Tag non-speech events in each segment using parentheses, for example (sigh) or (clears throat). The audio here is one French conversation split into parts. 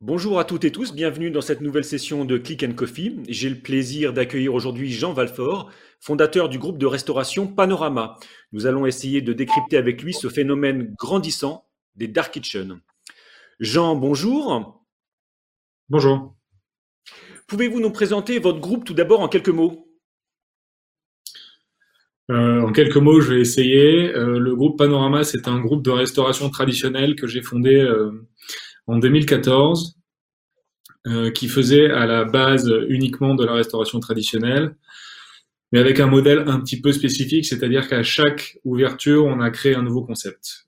Bonjour à toutes et tous, bienvenue dans cette nouvelle session de Click and Coffee. J'ai le plaisir d'accueillir aujourd'hui Jean Valfort, fondateur du groupe de restauration Panorama. Nous allons essayer de décrypter avec lui ce phénomène grandissant des dark kitchens. Jean, bonjour. Bonjour. Pouvez-vous nous présenter votre groupe tout d'abord en quelques mots? Euh, en quelques mots, je vais essayer. Euh, le groupe Panorama, c'est un groupe de restauration traditionnelle que j'ai fondé euh, en 2014, qui faisait à la base uniquement de la restauration traditionnelle, mais avec un modèle un petit peu spécifique, c'est-à-dire qu'à chaque ouverture, on a créé un nouveau concept.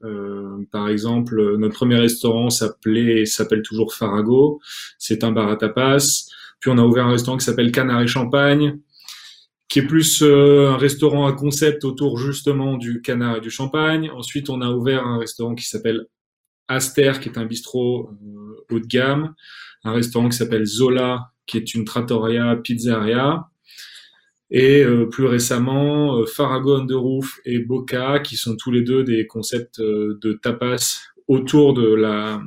par exemple, notre premier restaurant s'appelait, s'appelle toujours Farago. C'est un bar à tapas. Puis on a ouvert un restaurant qui s'appelle Canard et Champagne qui est plus euh, un restaurant à concept autour justement du canard et du champagne. Ensuite, on a ouvert un restaurant qui s'appelle Aster, qui est un bistrot euh, haut de gamme, un restaurant qui s'appelle Zola, qui est une trattoria pizzeria, et euh, plus récemment Farago on the Roof et Boca, qui sont tous les deux des concepts de tapas autour de la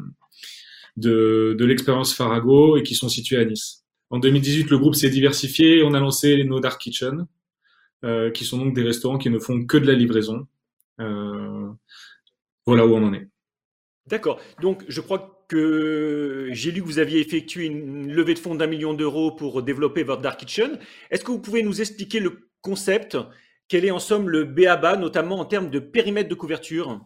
de, de l'expérience Farago et qui sont situés à Nice. En 2018, le groupe s'est diversifié et on a lancé nos Dark Kitchen, euh, qui sont donc des restaurants qui ne font que de la livraison. Euh, voilà où on en est. D'accord. Donc, je crois que j'ai lu que vous aviez effectué une levée de fonds d'un million d'euros pour développer votre Dark Kitchen. Est-ce que vous pouvez nous expliquer le concept? Quel est en somme le BABA, notamment en termes de périmètre de couverture?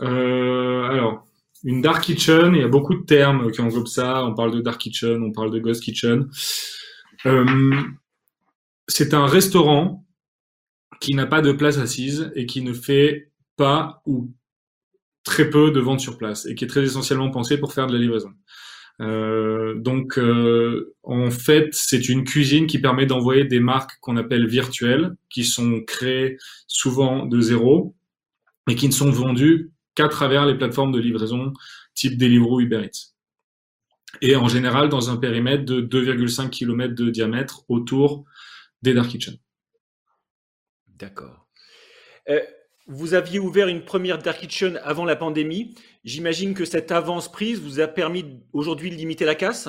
Euh, Alors, une dark kitchen, il y a beaucoup de termes qui englobent ça. On parle de dark kitchen, on parle de ghost kitchen. Euh, c'est un restaurant qui n'a pas de place assise et qui ne fait pas ou très peu de ventes sur place et qui est très essentiellement pensé pour faire de la livraison. Euh, donc, euh, en fait, c'est une cuisine qui permet d'envoyer des marques qu'on appelle virtuelles, qui sont créées souvent de zéro et qui ne sont vendues qu'à travers les plateformes de livraison type Deliveroo, Uber Eats. Et en général, dans un périmètre de 2,5 km de diamètre autour des Dark Kitchen. D'accord. Euh, vous aviez ouvert une première Dark Kitchen avant la pandémie. J'imagine que cette avance prise vous a permis aujourd'hui de limiter la casse?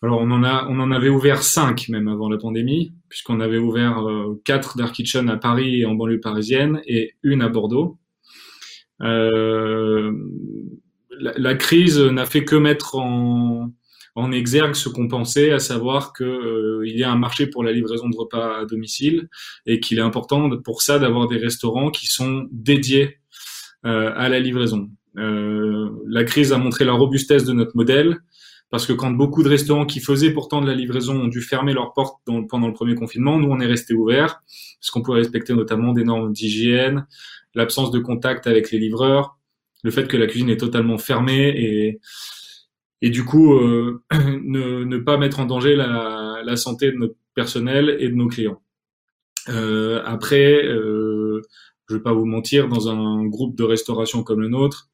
Alors on en a, on en avait ouvert cinq même avant la pandémie, puisqu'on avait ouvert euh, quatre Dark Kitchen à Paris et en banlieue parisienne et une à Bordeaux. Euh, la, crise n'a fait que mettre en, exergue ce qu'on pensait, à savoir qu'il euh, y a un marché pour la livraison de repas à domicile et qu'il est important pour ça d'avoir des restaurants qui sont dédiés à la livraison. la crise a montré la robustesse de notre modèle parce que quand beaucoup de restaurants qui faisaient pourtant de la livraison ont dû fermer leurs portes pendant le premier confinement, nous on est resté ouverts, parce qu'on pouvait respecter notamment des normes d'hygiène, l'absence de contact avec les livreurs, le fait que la cuisine est totalement fermée et, et du coup euh, (clears throat) ne, ne, pas mettre en danger la, la, santé de notre personnel et de nos clients. Euh, après, euh, je vais pas vous mentir, dans un groupe de restauration comme le nôtre,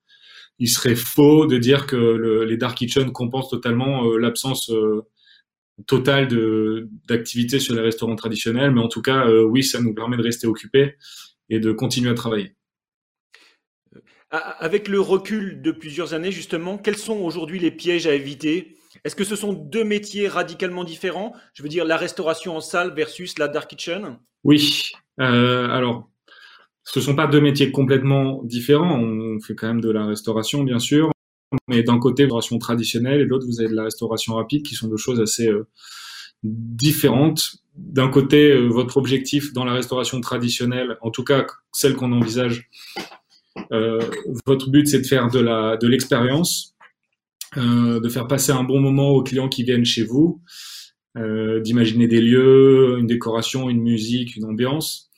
il serait faux de dire que le, les dark kitchen compensent totalement euh, l'absence euh, totale de d'activité sur les restaurants traditionnels, mais en tout cas, euh, oui, ça nous permet de rester occupés et de continuer à travailler. Avec le recul de plusieurs années, justement, quels sont aujourd'hui les pièges à éviter? Est-ce que ce sont deux métiers radicalement différents? Je veux dire, la restauration en salle versus la dark kitchen? Oui. Euh, alors, ce sont pas deux métiers complètement différents. On fait quand même de la restauration, bien sûr, mais d'un côté, restauration traditionnelle et de l'autre, vous avez de la restauration rapide, qui sont deux choses assez euh, différentes. D'un côté, euh, votre objectif dans la restauration traditionnelle, en tout cas celle qu'on envisage, euh, votre but, c'est de faire de la de l'expérience, de faire passer un bon moment aux clients qui viennent chez vous, d'imaginer des lieux, une décoration, une musique, une ambiance.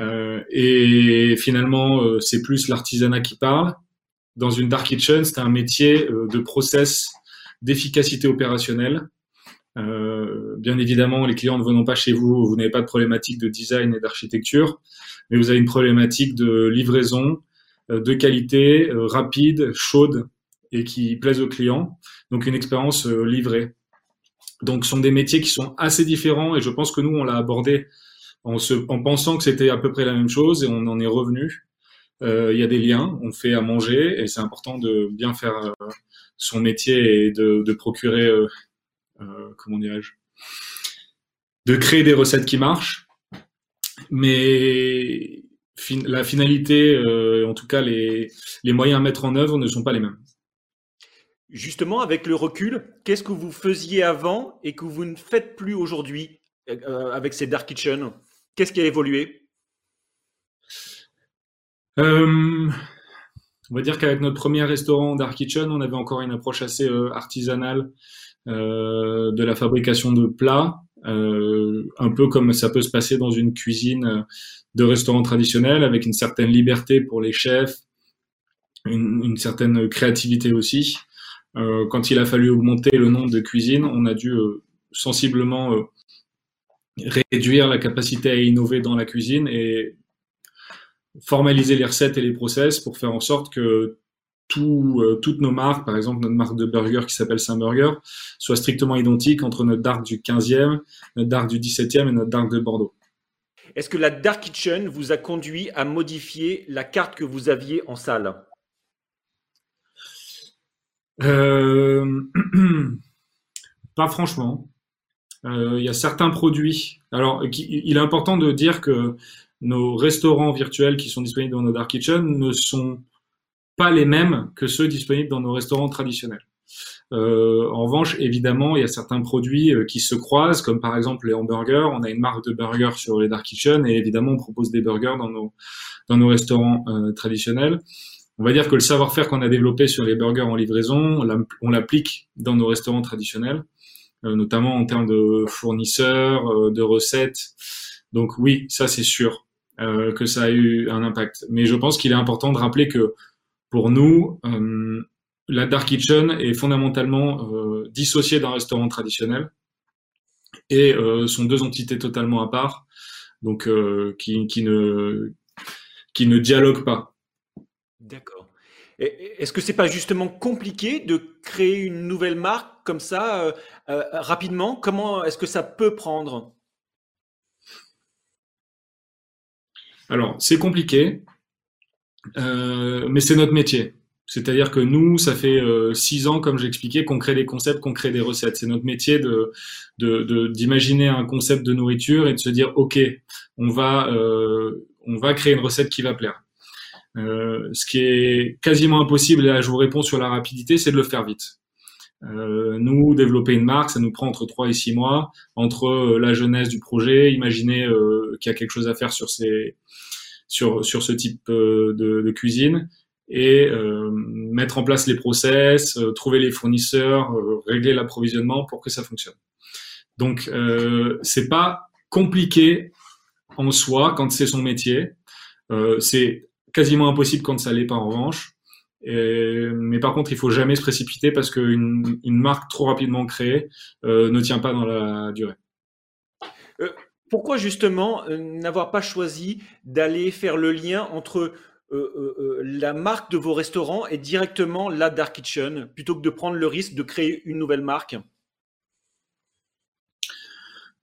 Euh, et finalement, euh, c'est plus l'artisanat qui parle. Dans une dark kitchen, c'est un métier euh, de process, d'efficacité opérationnelle. bien évidemment, les clients ne venant pas chez vous, vous n'avez pas de problématique de design et d'architecture, mais vous avez une problématique de livraison, de qualité, rapide, chaude et qui plaise aux clients. Donc une expérience livrée. Donc ce sont des métiers qui sont assez différents et je pense que nous, on l'a abordé en, pensant que c'était à peu près la même chose et on en est revenu. Euh, il y a des liens, on fait à manger et c'est important de bien faire euh, son métier et de, procurer, euh, comment dirais-je, de créer des recettes qui marchent. Mais la finalité, en tout cas les, les moyens à mettre en œuvre ne sont pas les mêmes. Justement, avec le recul, qu'est-ce que vous faisiez avant et que vous ne faites plus aujourd'hui avec ces Dark Kitchen? Qu'est-ce qui a évolué? Euh, On va dire qu'avec notre premier restaurant Dark Kitchen, on avait encore une approche assez euh, artisanale euh, de la fabrication de plats, euh, un peu comme ça peut se passer dans une cuisine de restaurant traditionnel, avec une certaine liberté pour les chefs, une, une certaine créativité aussi. quand il a fallu augmenter le nombre de cuisines, on a dû sensiblement réduire la capacité à innover dans la cuisine et formaliser les recettes et les process pour faire en sorte que tout, euh, toutes nos marques, par exemple notre marque de burger qui s'appelle Saint Burger, soient strictement identiques entre notre dark du 15e, notre dark du 17e et notre dark de Bordeaux. Est-ce que la Dark Kitchen vous a conduit à modifier la carte que vous aviez en salle? Euh... (clears throat) Pas franchement. Euh, il y a certains produits. Alors, il est important de dire que nos restaurants virtuels qui sont disponibles dans nos dark kitchen ne sont pas les mêmes que ceux disponibles dans nos restaurants traditionnels. Euh, en revanche, évidemment, il y a certains produits euh, qui se croisent, comme par exemple les hamburgers. On a une marque de burgers sur les dark kitchen et évidemment, on propose des burgers dans nos dans nos restaurants euh, traditionnels. On va dire que le savoir-faire qu'on a développé sur les burgers en livraison, on l'applique dans nos restaurants traditionnels. Euh, notamment en termes de fournisseurs, euh, de recettes. Donc oui, ça c'est sûr euh, que ça a eu un impact. Mais je pense qu'il est important de rappeler que pour nous, la dark kitchen est fondamentalement dissociée d'un restaurant traditionnel et sont deux entités totalement à part, donc qui, qui, ne qui ne dialoguent pas. D'accord. Est-ce que c'est pas justement compliqué de créer une nouvelle marque comme ça euh, euh, rapidement? Comment est-ce que ça peut prendre? Alors, c'est compliqué, euh, mais c'est notre métier. C'est-à-dire que nous, ça fait six ans, comme j'expliquais, qu'on crée des concepts, qu'on crée des recettes. C'est notre métier de d'imaginer un concept de nourriture et de se dire, ok, on va on va créer une recette qui va plaire. Euh, ce qui est quasiment impossible, et là je vous réponds sur la rapidité, c'est de le faire vite. Euh, nous, développer une marque, ça nous prend entre 3 et 6 mois, entre euh, la jeunesse du projet, imaginer euh, qu'il y a quelque chose à faire sur, ces, sur, sur ce type de, de, cuisine, et mettre en place les process, trouver les fournisseurs, régler l'approvisionnement pour que ça fonctionne. Donc, c'est pas compliqué en soi quand c'est son métier. c'est quasiment impossible quand ça l'est pas en revanche. mais par contre, il faut jamais se précipiter parce qu'une une marque trop rapidement créée euh, ne tient pas dans la durée. Euh, pourquoi justement euh, n'avoir pas choisi d'aller faire le lien entre la marque de vos restaurants et directement la Dark Kitchen plutôt que de prendre le risque de créer une nouvelle marque?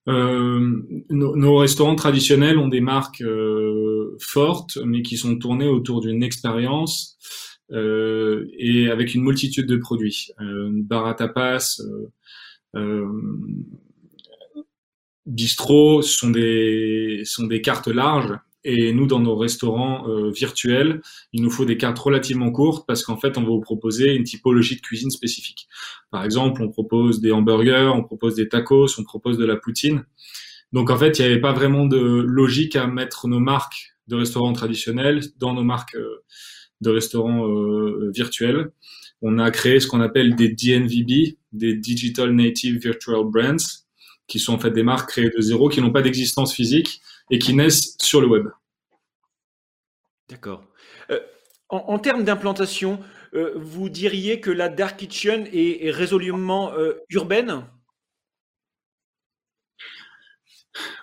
Euh, nos, restaurants traditionnels ont des marques euh, fortes, mais qui sont tournées autour d'une expérience euh, et avec une multitude de produits. Euh, bar à tapas, bistrot sont des sont des cartes larges et nous, dans nos restaurants euh, virtuels, il nous faut des cartes relativement courtes parce qu'en fait, on va vous proposer une typologie de cuisine spécifique. Par exemple, on propose des hamburgers, on propose des tacos, on propose de la poutine. Donc en fait, il n'y avait pas vraiment de logique à mettre nos marques de restaurants traditionnels dans nos marques euh, de restaurants euh, virtuels. On a créé ce qu'on appelle des DNVB, des Digital Native Virtual Brands, qui sont en fait des marques créées de zéro, qui n'ont pas d'existence physique, et qui naissent sur le web. D'accord. Euh, en, termes d'implantation, euh, vous diriez que la Dark Kitchen est, résolument euh, urbaine?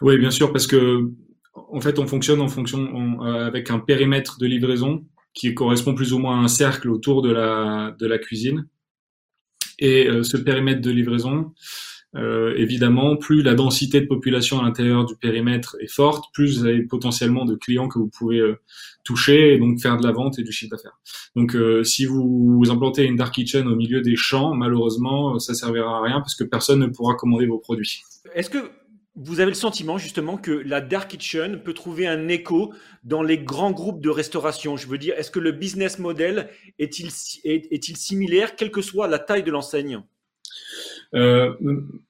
Oui, bien sûr, parce que en fait, on fonctionne en fonction avec un périmètre de livraison qui correspond plus ou moins à un cercle autour de la, de la cuisine. Et ce périmètre de livraison, euh, évidemment, plus la densité de population à l'intérieur du périmètre est forte, plus vous avez potentiellement de clients que vous pouvez euh, toucher et donc faire de la vente et du chiffre d'affaires. Donc, euh, si vous, implantez une dark kitchen au milieu des champs, malheureusement, ça servira à rien parce que personne ne pourra commander vos produits. Est-ce que vous avez le sentiment justement que la dark kitchen peut trouver un écho dans les grands groupes de restauration? Je veux dire, est-ce que le business model est-il est-il similaire, quelle que soit la taille de l'enseigne? Euh,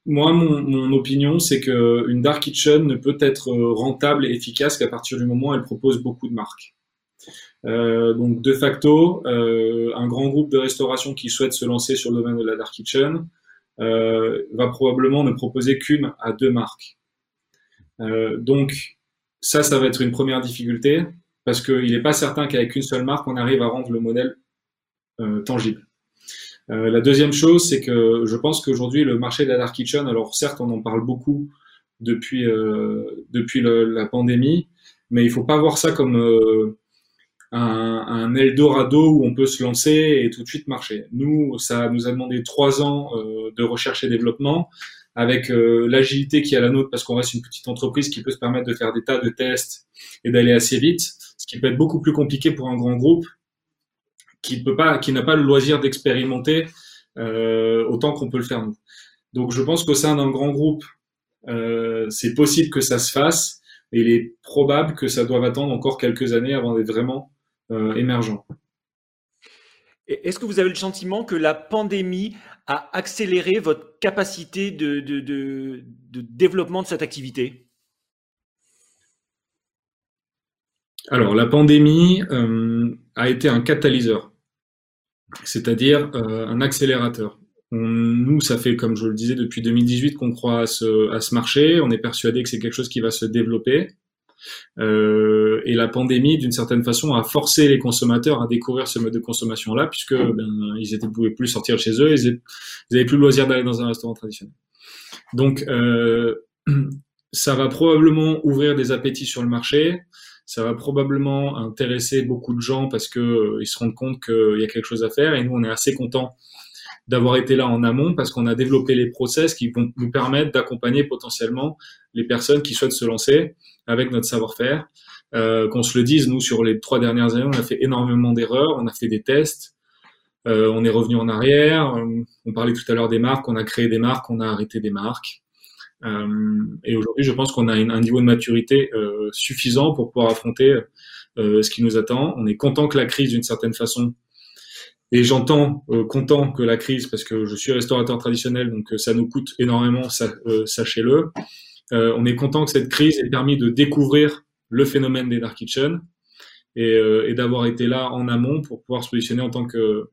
moi, mon, opinion, c'est que une dark kitchen ne peut être rentable et efficace qu'à partir du moment où elle propose beaucoup de marques. Euh, donc, de facto, euh, un grand groupe de restauration qui souhaite se lancer sur le domaine de la dark kitchen va probablement ne proposer qu'une à deux marques. donc, ça, ça va être une première difficulté parce qu'il n'est pas certain qu'avec une seule marque, on arrive à rendre le modèle tangible. Euh, la deuxième chose, c'est que je pense qu'aujourd'hui, le marché de la dark kitchen, alors certes, on en parle beaucoup depuis, euh, depuis la pandémie, mais il faut pas voir ça comme euh, un, un, Eldorado où on peut se lancer et tout de suite marcher. Nous, ça nous a demandé trois ans de recherche et développement avec l'agilité qui est à la nôtre parce qu'on reste une petite entreprise qui peut se permettre de faire des tas de tests et d'aller assez vite, ce qui peut être beaucoup plus compliqué pour un grand groupe qui peut pas, qui n'a pas le loisir d'expérimenter euh, autant qu'on peut le faire nous. Donc je pense qu'au sein d'un grand groupe, euh, c'est possible que ça se fasse, mais il est probable que ça doive attendre encore quelques années avant d'être vraiment euh, émergent. Est-ce que vous avez le sentiment que la pandémie a accéléré votre capacité de, de, de, de développement de cette activité? Alors, la pandémie euh, a été un catalyseur, c'est-à-dire euh, un accélérateur. nous, ça fait, comme je le disais, depuis 2018 qu'on croit à ce, à ce marché. On est persuadé que c'est quelque chose qui va se développer. Euh, et la pandémie, d'une certaine façon, a forcé les consommateurs à découvrir ce mode de consommation-là, puisque ben, ils ne pouvaient plus sortir de chez eux, ils n'avaient plus le loisir d'aller dans un restaurant traditionnel. Donc, euh, (clears throat) ça va probablement ouvrir des appétits sur le marché ça va probablement intéresser beaucoup de gens parce que euh, ils se rendent compte qu'il y a quelque chose à faire et nous on est assez content d'avoir été là en amont parce qu'on a développé les process qui vont nous permettre d'accompagner potentiellement les personnes qui souhaitent se lancer avec notre savoir-faire. Euh, qu'on se le dise, nous sur les trois dernières années, on a fait énormément d'erreurs, on a fait des tests, euh, on est revenu en arrière. On parlait tout à l'heure des marques, on a créé des marques, on a arrêté des marques. Euh, et aujourd'hui, je pense qu'on a un niveau de maturité euh, suffisant pour pouvoir affronter euh, ce qui nous attend. On est content que la crise, d'une certaine façon, et j'entends content que la crise, parce que je suis restaurateur traditionnel, donc ça nous coûte énormément, sachez-le. on est content que cette crise ait permis de découvrir le phénomène des dark kitchen et, et d'avoir été là en amont pour pouvoir se positionner en tant que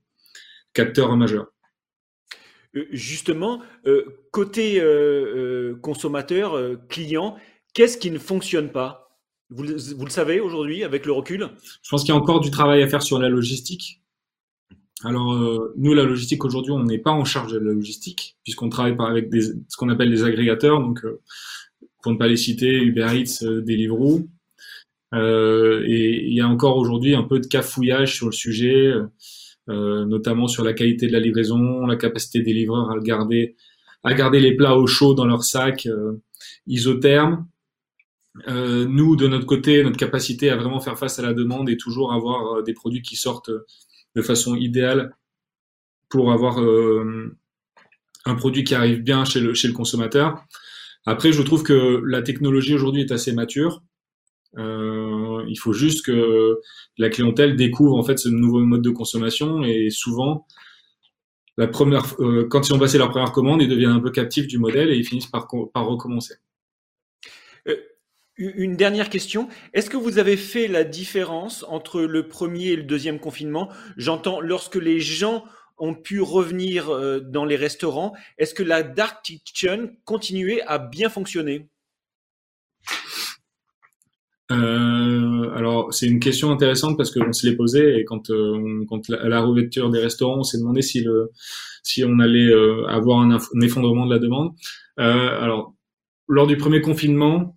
capteur majeur. Euh, justement, euh, côté euh, consommateur, client, qu'est-ce qui ne fonctionne pas? Vous, le savez aujourd'hui avec le recul? Je pense qu'il y a encore du travail à faire sur la logistique. Alors, nous, la logistique, aujourd'hui, on n'est pas en charge de la logistique, puisqu'on travaille avec ce qu'on appelle des agrégateurs, donc pour ne pas les citer, Uber Eats, Deliveroo. et il y a encore aujourd'hui un peu de cafouillage sur le sujet. Euh, notamment sur la qualité de la livraison, la capacité des livreurs à garder, à garder les plats au chaud dans leur sac euh, isotherme. Euh, nous, de notre côté, notre capacité à vraiment faire face à la demande et toujours avoir des produits qui sortent de façon idéale pour avoir un produit qui arrive bien chez le, chez le consommateur. Après, je trouve que la technologie aujourd'hui est assez mature. Euh, il faut juste que la clientèle découvre en fait ce nouveau mode de consommation et souvent la première, euh, quand ils ont passé leur première commande, ils deviennent un peu captifs du modèle et ils finissent par, recommencer. Euh, une dernière question. Est-ce que vous avez fait la différence entre le premier et le deuxième confinement? J'entends lorsque les gens ont pu revenir dans les restaurants, est-ce que la dark kitchen continuait à bien fonctionner? Euh, alors c'est une question intéressante parce qu'on se l'est posé et quand, euh, quand la, la, réouverture des restaurants, on s'est demandé si, le, si on allait euh, avoir un, effondrement de la demande. Euh, alors lors du premier confinement,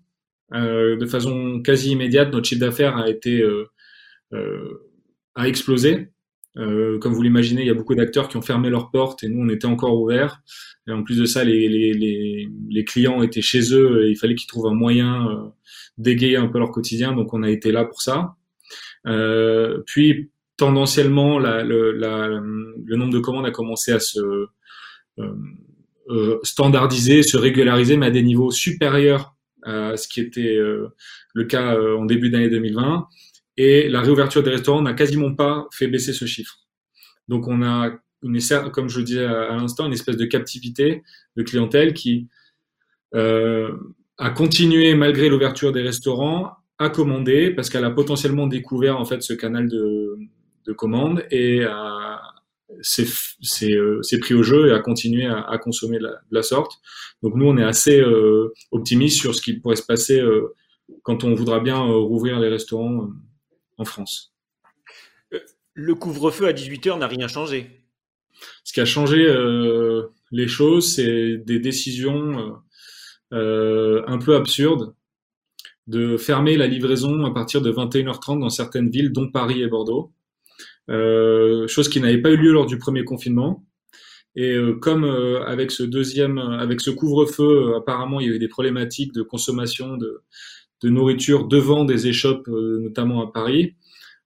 de façon quasi immédiate, notre chiffre d'affaires a été a explosé. Euh, comme vous l'imaginez, il y a beaucoup d'acteurs qui ont fermé leurs portes et nous, on était encore ouverts. Et en plus de ça, les, les, les, les clients étaient chez eux et il fallait qu'ils trouvent un moyen euh, d'égayer un peu leur quotidien. Donc, on a été là pour ça. Euh, puis, tendanciellement, la, le, la, le nombre de commandes a commencé à se euh, euh standardiser, se régulariser, mais à des niveaux supérieurs à ce qui était le cas en début d'année 2020. Et la réouverture des restaurants n'a quasiment pas fait baisser ce chiffre. Donc on a, comme je le disais à, l'instant, une espèce de captivité de clientèle qui euh, a continué malgré l'ouverture des restaurants à commander parce qu'elle a potentiellement découvert en fait ce canal de, de commande et s'est euh, pris au jeu et a continué à, consommer de la, sorte. Donc nous on est assez euh, optimiste sur ce qui pourrait se passer euh, quand on voudra bien rouvrir les restaurants en France. Euh, le couvre-feu à 18h n'a rien changé. Ce qui a changé euh, les choses, c'est des décisions euh, un peu absurdes de fermer la livraison à partir de 21h30 dans certaines villes, dont Paris et Bordeaux. chose qui n'avait pas eu lieu lors du premier confinement. Et comme avec ce deuxième, avec ce couvre-feu, apparemment il y avait des problématiques de consommation de, de nourriture devant des échoppes, euh, notamment à Paris.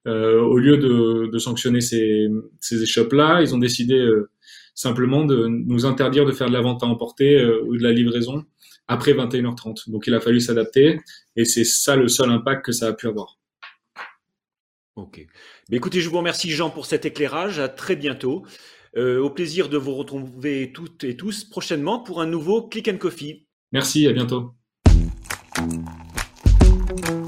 Euh, au lieu de, de sanctionner ces, ces échoppes-là, ils ont décidé euh, simplement de nous interdire de faire de la vente à emporter ou de la livraison après 21h30. Donc il a fallu s'adapter et c'est ça le seul impact que ça a pu avoir. Ok. Mais écoutez, je vous remercie Jean pour cet éclairage. À très bientôt. Au plaisir de vous retrouver toutes et tous prochainement pour un nouveau Click and Coffee. Merci, à bientôt. Thank you.